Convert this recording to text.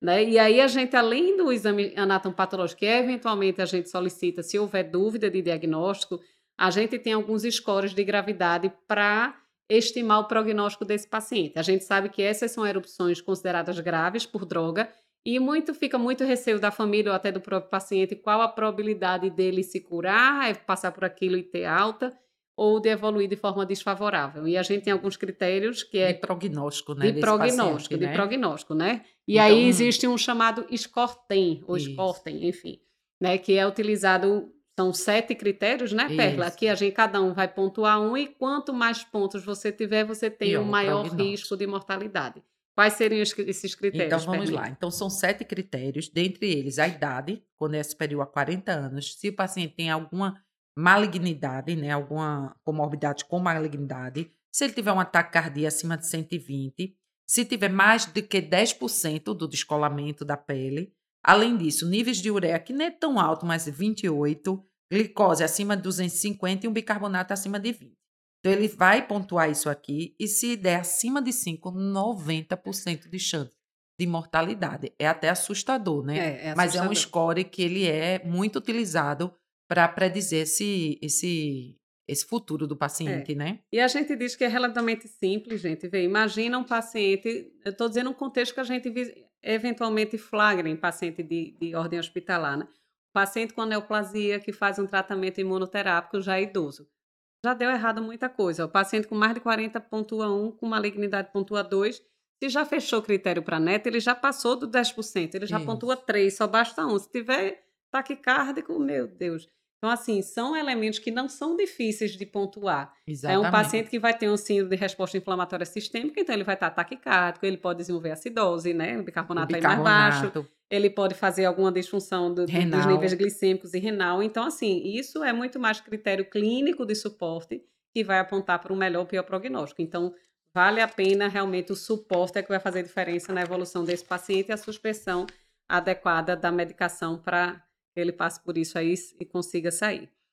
Né? E aí a gente, além do exame anatomopatológico, que eventualmente a gente solicita se houver dúvida de diagnóstico, a gente tem alguns scores de gravidade para estimar o prognóstico desse paciente. A gente sabe que essas são erupções consideradas graves por droga e muito fica muito receio da família ou até do próprio paciente qual a probabilidade dele se curar, passar por aquilo e ter alta ou de evoluir de forma desfavorável. E a gente tem alguns critérios que é de prognóstico, né, de prognóstico, paciente, de né? prognóstico, né? E então, aí existe um chamado SCORTEM, ou SCORTEM, enfim, né, que é utilizado são sete critérios, né, Perla? Isso. Aqui a gente cada um vai pontuar um e quanto mais pontos você tiver, você tem um maior risco de mortalidade. Quais seriam esses critérios? Então vamos lá. Então são sete critérios, dentre eles a idade, quando é superior a 40 anos, se o paciente tem alguma malignidade, né, alguma comorbidade com malignidade, se ele tiver um ataque cardíaco acima de 120, se tiver mais do que 10% do descolamento da pele, além disso, níveis de ureia que não é tão alto, mas 28, glicose acima de 250 e um bicarbonato acima de 20. Então, ele vai pontuar isso aqui e se der acima de 5, 90% de chance de mortalidade. É até assustador, né? É, é assustador. Mas é um score que ele é muito utilizado para predizer esse, esse, esse futuro do paciente, é. né? E a gente diz que é relativamente simples, gente. Vê, imagina um paciente, eu estou dizendo um contexto que a gente eventualmente flagra em paciente de, de ordem hospitalar, né? Paciente com neoplasia que faz um tratamento imunoterápico já é idoso. Já deu errado muita coisa. O paciente com mais de 40 pontua 1, com malignidade pontua 2. Se já fechou o critério para NET, ele já passou do 10%, ele já Isso. pontua 3, só basta 1. Se tiver taquicárdico, meu Deus. Então, assim, são elementos que não são difíceis de pontuar. Exatamente. É um paciente que vai ter um síndrome de resposta inflamatória sistêmica, então ele vai estar taquicárdico, ele pode desenvolver acidose, né? O bicarbonato, o bicarbonato. mais baixo. Ele pode fazer alguma disfunção do, dos níveis glicêmicos e renal. Então, assim, isso é muito mais critério clínico de suporte que vai apontar para um melhor ou pior prognóstico. Então, vale a pena realmente o suporte é que vai fazer diferença na evolução desse paciente e a suspensão adequada da medicação para ele passe por isso aí e consiga sair.